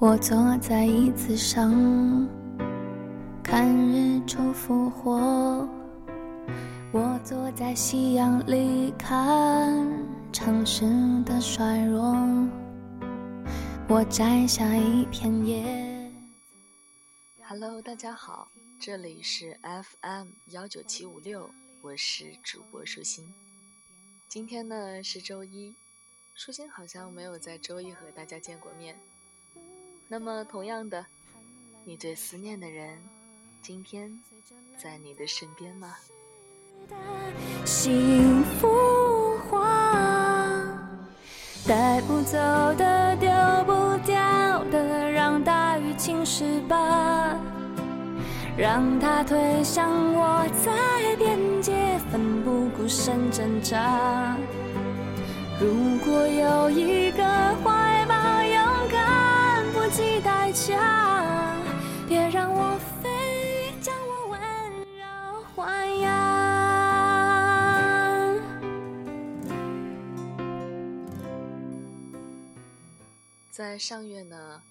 我坐在椅子上，看日出复活。我坐在夕阳里，看城市的衰弱。我摘下一片叶。Hello，大家好，这里是 FM 幺九七五六，我是主播舒心。今天呢是周一，舒心好像没有在周一和大家见过面。那么，同样的，你最思念的人，今天在你的身边吗？幸福花，带不走的，丢不掉的，让大雨侵蚀吧，让它推向我在边界，奋不顾身挣扎。如果有一个怀，及代价，别让我飞，将我温柔豢养。在上月呢，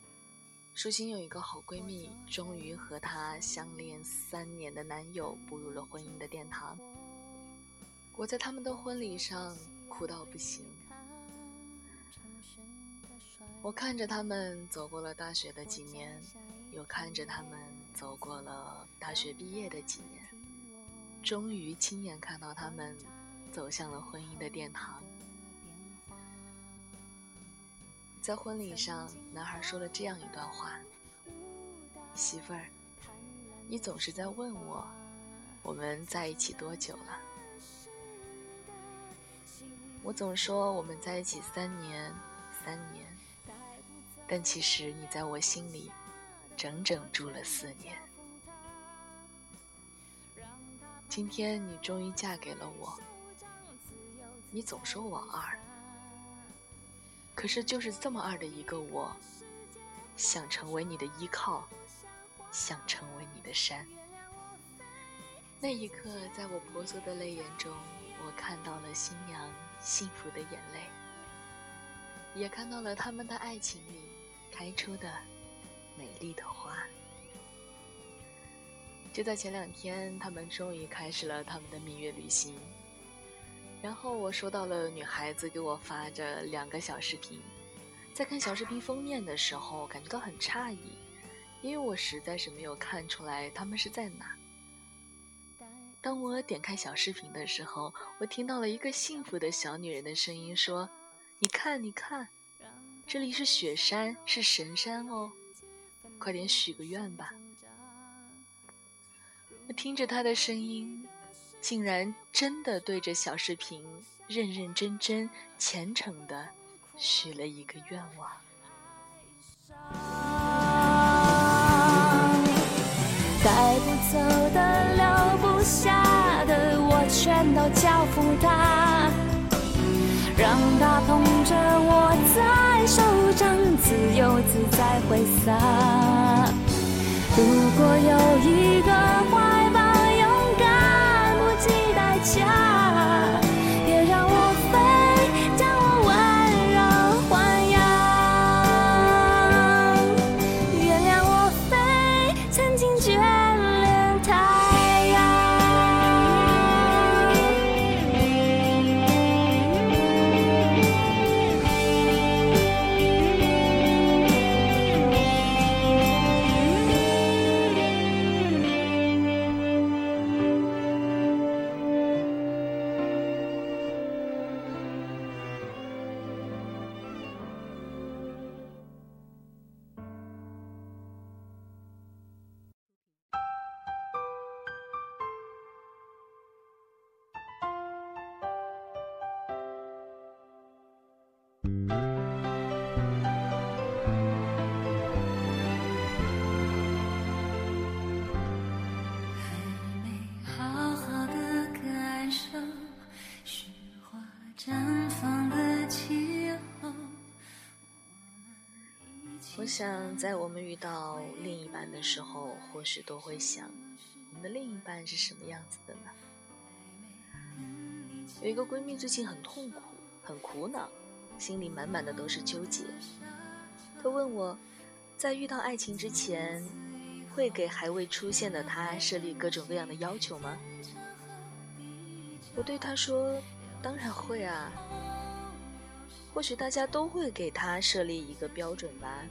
舒心有一个好闺蜜，终于和她相恋三年的男友步入了婚姻的殿堂。我在他们的婚礼上哭到不行。我看着他们走过了大学的几年，又看着他们走过了大学毕业的几年，终于亲眼看到他们走向了婚姻的殿堂。在婚礼上，男孩说了这样一段话：“媳妇儿，你总是在问我，我们在一起多久了？我总说我们在一起三年，三年。”但其实你在我心里整整住了四年。今天你终于嫁给了我。你总说我二，可是就是这么二的一个我，想成为你的依靠，想成为你的山。那一刻，在我婆娑的泪眼中，我看到了新娘幸福的眼泪，也看到了他们的爱情里。开出的美丽的花。就在前两天，他们终于开始了他们的蜜月旅行。然后我收到了女孩子给我发着两个小视频，在看小视频封面的时候，感觉到很诧异，因为我实在是没有看出来他们是在哪。当我点开小视频的时候，我听到了一个幸福的小女人的声音说：“你看，你看。”这里是雪山，是神山哦，快点许个愿吧！我听着他的声音，竟然真的对着小视频认认真真、虔诚的许了一个愿望。带不走的、留不下的，我全都交付他。让他捧，自由自在挥洒。如果有一个怀我想，在我们遇到另一半的时候，或许都会想，我们的另一半是什么样子的呢？有一个闺蜜最近很痛苦，很苦恼，心里满满的都是纠结。她问我：“在遇到爱情之前，会给还未出现的他设立各种各样的要求吗？我对他说：“当然会啊。”或许大家都会给他设立一个标准吧，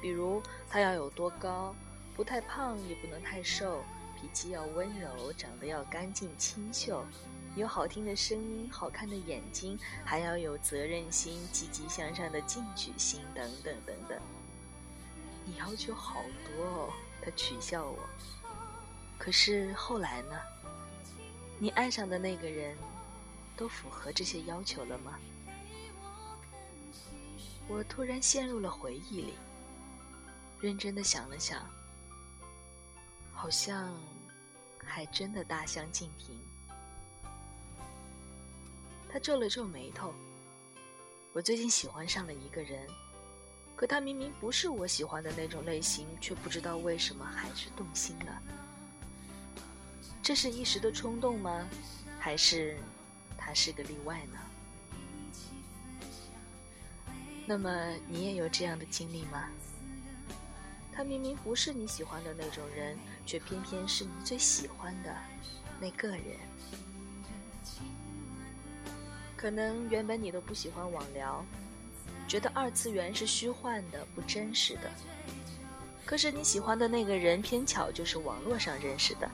比如他要有多高，不太胖也不能太瘦，脾气要温柔，长得要干净清秀，有好听的声音，好看的眼睛，还要有责任心、积极向上的进取心，等等等等。你要求好多哦，他取笑我。可是后来呢？你爱上的那个人，都符合这些要求了吗？我突然陷入了回忆里，认真的想了想，好像还真的大相径庭。他皱了皱眉头。我最近喜欢上了一个人，可他明明不是我喜欢的那种类型，却不知道为什么还是动心了。这是一时的冲动吗？还是他是个例外呢？那么你也有这样的经历吗？他明明不是你喜欢的那种人，却偏偏是你最喜欢的那个人。可能原本你都不喜欢网聊，觉得二次元是虚幻的、不真实的。可是你喜欢的那个人，偏巧就是网络上认识的。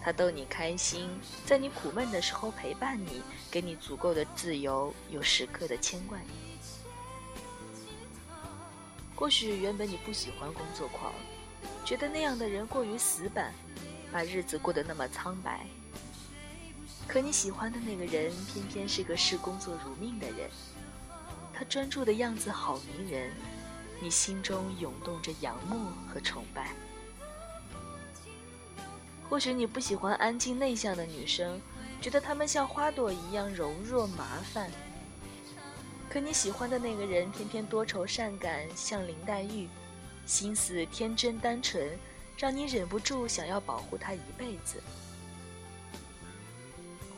他逗你开心，在你苦闷的时候陪伴你，给你足够的自由，又时刻的牵挂你。或许原本你不喜欢工作狂，觉得那样的人过于死板，把日子过得那么苍白。可你喜欢的那个人，偏偏是个视工作如命的人，他专注的样子好迷人，你心中涌动着仰慕和崇拜。或许你不喜欢安静内向的女生，觉得她们像花朵一样柔弱麻烦。可你喜欢的那个人偏偏多愁善感，像林黛玉，心思天真单纯，让你忍不住想要保护他一辈子。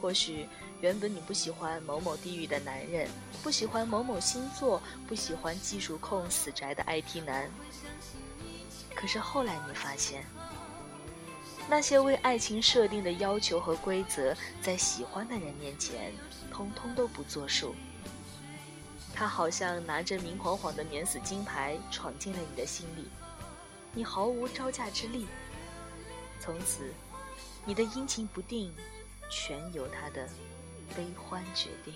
或许原本你不喜欢某某地域的男人，不喜欢某某星座，不喜欢技术控死宅的 IT 男。可是后来你发现，那些为爱情设定的要求和规则，在喜欢的人面前，通通都不作数。他好像拿着明晃晃的免死金牌闯进了你的心里，你毫无招架之力。从此，你的阴晴不定，全由他的悲欢决定。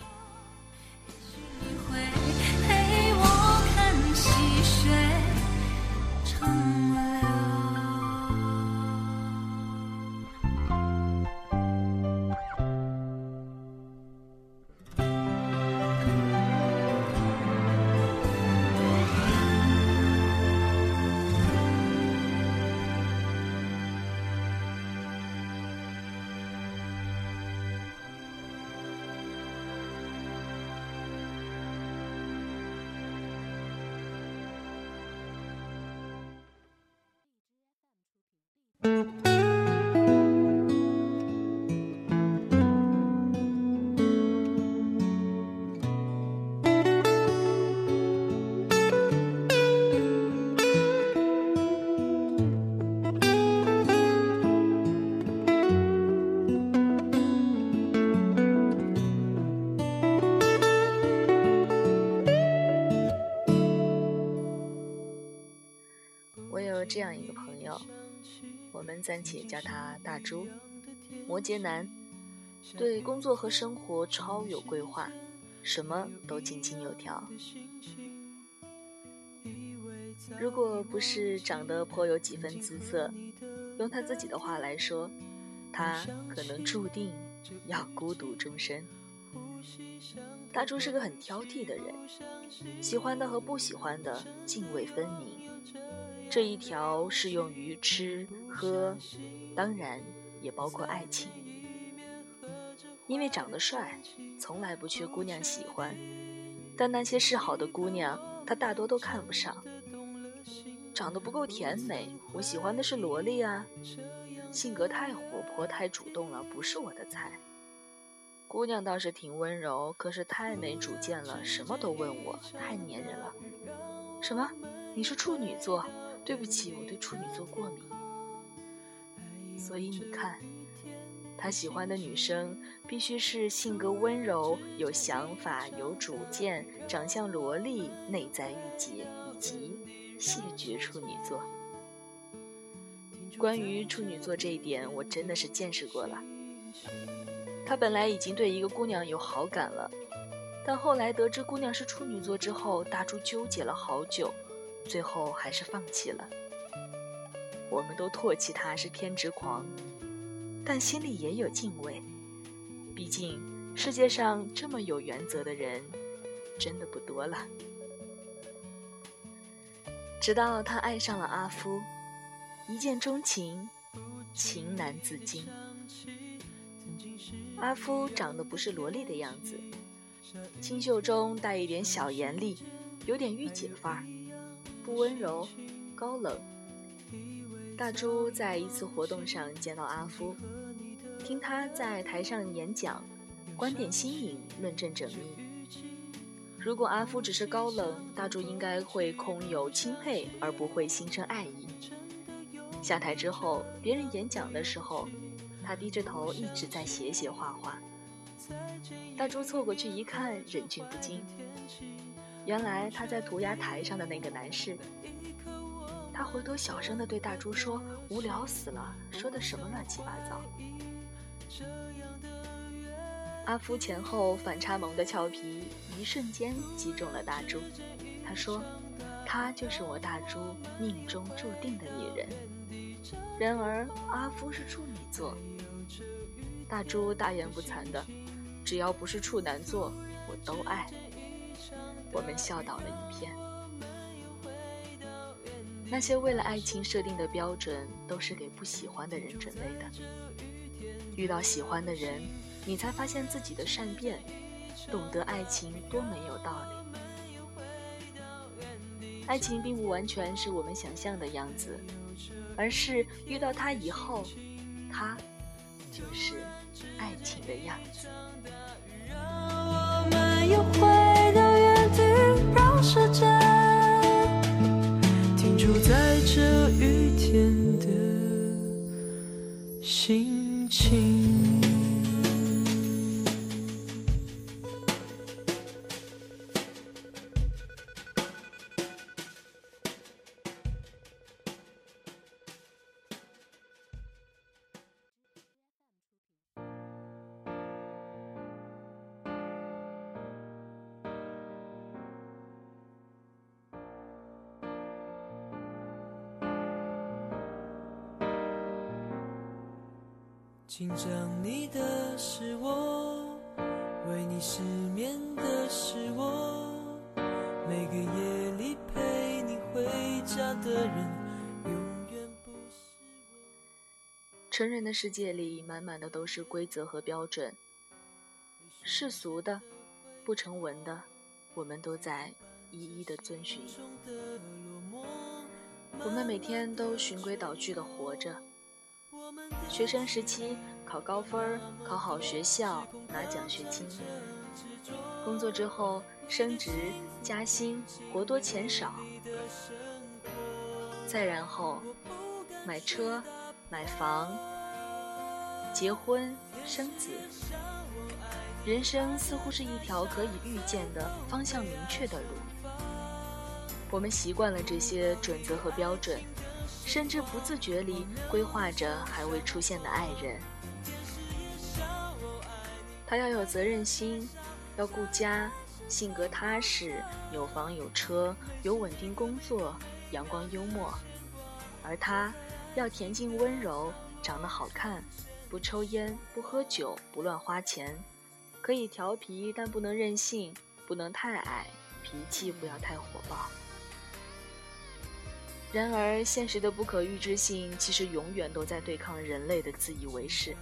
这样一个朋友，我们暂且叫他大猪，摩羯男，对工作和生活超有规划，什么都井井有条。如果不是长得颇有几分姿色，用他自己的话来说，他可能注定要孤独终身。大猪是个很挑剔的人，喜欢的和不喜欢的泾渭分明。这一条适用于吃喝，当然也包括爱情。因为长得帅，从来不缺姑娘喜欢，但那些示好的姑娘，他大多都看不上。长得不够甜美，我喜欢的是萝莉啊。性格太活泼、太主动了，不是我的菜。姑娘倒是挺温柔，可是太没主见了，什么都问我，太粘人了。什么？你是处女座，对不起，我对处女座过敏。所以你看，他喜欢的女生必须是性格温柔、有想法、有主见、长相萝莉、内在御姐以及谢绝处女座。关于处女座这一点，我真的是见识过了。他本来已经对一个姑娘有好感了，但后来得知姑娘是处女座之后，大猪纠结了好久。最后还是放弃了。我们都唾弃他是偏执狂，但心里也有敬畏。毕竟世界上这么有原则的人，真的不多了。直到他爱上了阿夫，一见钟情，情难自禁。阿夫长得不是萝莉的样子，清秀中带一点小严厉，有点御姐范儿。不温柔，高冷。大猪在一次活动上见到阿夫，听他在台上演讲，观点新颖，论证缜密。如果阿夫只是高冷，大猪应该会空有钦佩，而不会心生爱意。下台之后，别人演讲的时候，他低着头一直在写写画画。大猪凑过去一看，忍俊不禁。原来他在涂鸦台上的那个男士，他回头小声的对大猪说：“无聊死了，说的什么乱七八糟。”阿夫前后反差萌的俏皮，一瞬间击中了大猪。他说：“她就是我大猪命中注定的女人。”然而阿夫是处女座，大猪大言不惭的：“只要不是处男座，我都爱。”我们笑倒了一片。那些为了爱情设定的标准，都是给不喜欢的人准备的。遇到喜欢的人，你才发现自己的善变，懂得爱情多没有道理。爱情并不完全是我们想象的样子，而是遇到他以后，他就是爱情的样子。世界紧张你的是我，为你失眠的是我，每个夜里陪你回家的人，永远不是我。成人的世界里，满满的都是规则和标准，世俗的、不成文的，我们都在一一的遵循。我们每天都循规蹈矩的活着。学生时期考高分考好学校，拿奖学金；工作之后升职加薪，活多钱少；再然后买车、买房、结婚、生子。人生似乎是一条可以预见的、方向明确的路。我们习惯了这些准则和标准。甚至不自觉里规划着还未出现的爱人。他要有责任心，要顾家，性格踏实，有房有车，有稳定工作，阳光幽默。而他要恬静温柔，长得好看，不抽烟，不喝酒，不乱花钱，可以调皮但不能任性，不能太矮，脾气不要太火爆。然而，现实的不可预知性其实永远都在对抗人类的自以为是。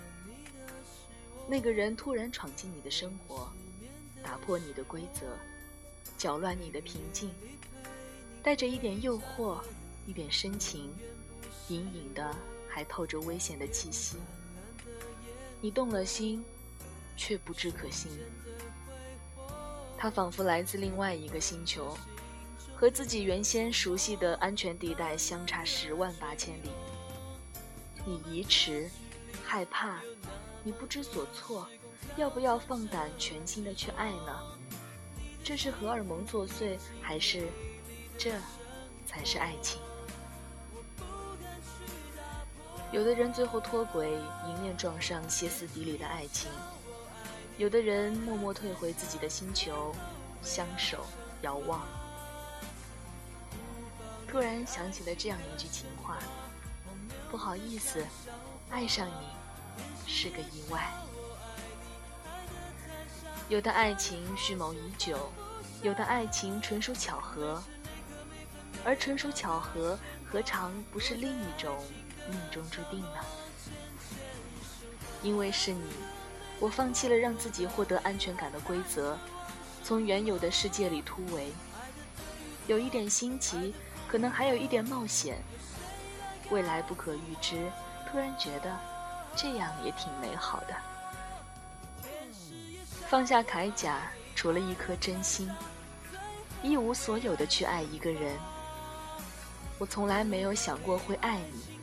那个人突然闯进你的生活，打破你的规则，搅乱你的平静，带着一点诱惑，一点深情，隐隐的还透着危险的气息。你动了心，却不知可心。他仿佛来自另外一个星球。和自己原先熟悉的安全地带相差十万八千里。你疑迟，害怕，你不知所措，要不要放胆全心的去爱呢？这是荷尔蒙作祟，还是这才是爱情？有的人最后脱轨，迎面撞上歇斯底里的爱情；有的人默默退回自己的星球，相守遥望。突然想起了这样一句情话。不好意思，爱上你是个意外。有的爱情蓄谋已久，有的爱情纯属巧合，而纯属巧合，何尝不是另一种命中注定呢？因为是你，我放弃了让自己获得安全感的规则，从原有的世界里突围，有一点新奇，可能还有一点冒险。未来不可预知，突然觉得这样也挺美好的。放下铠甲，除了一颗真心，一无所有的去爱一个人。我从来没有想过会爱你，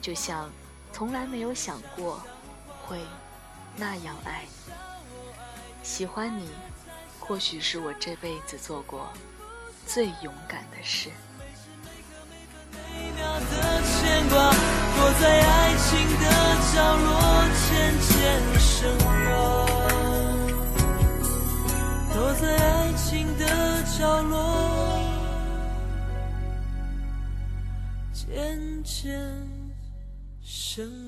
就像从来没有想过会那样爱你。喜欢你，或许是我这辈子做过最勇敢的事。牵挂，躲在爱情的角落，渐渐升华。躲在爱情的角落，渐渐升华。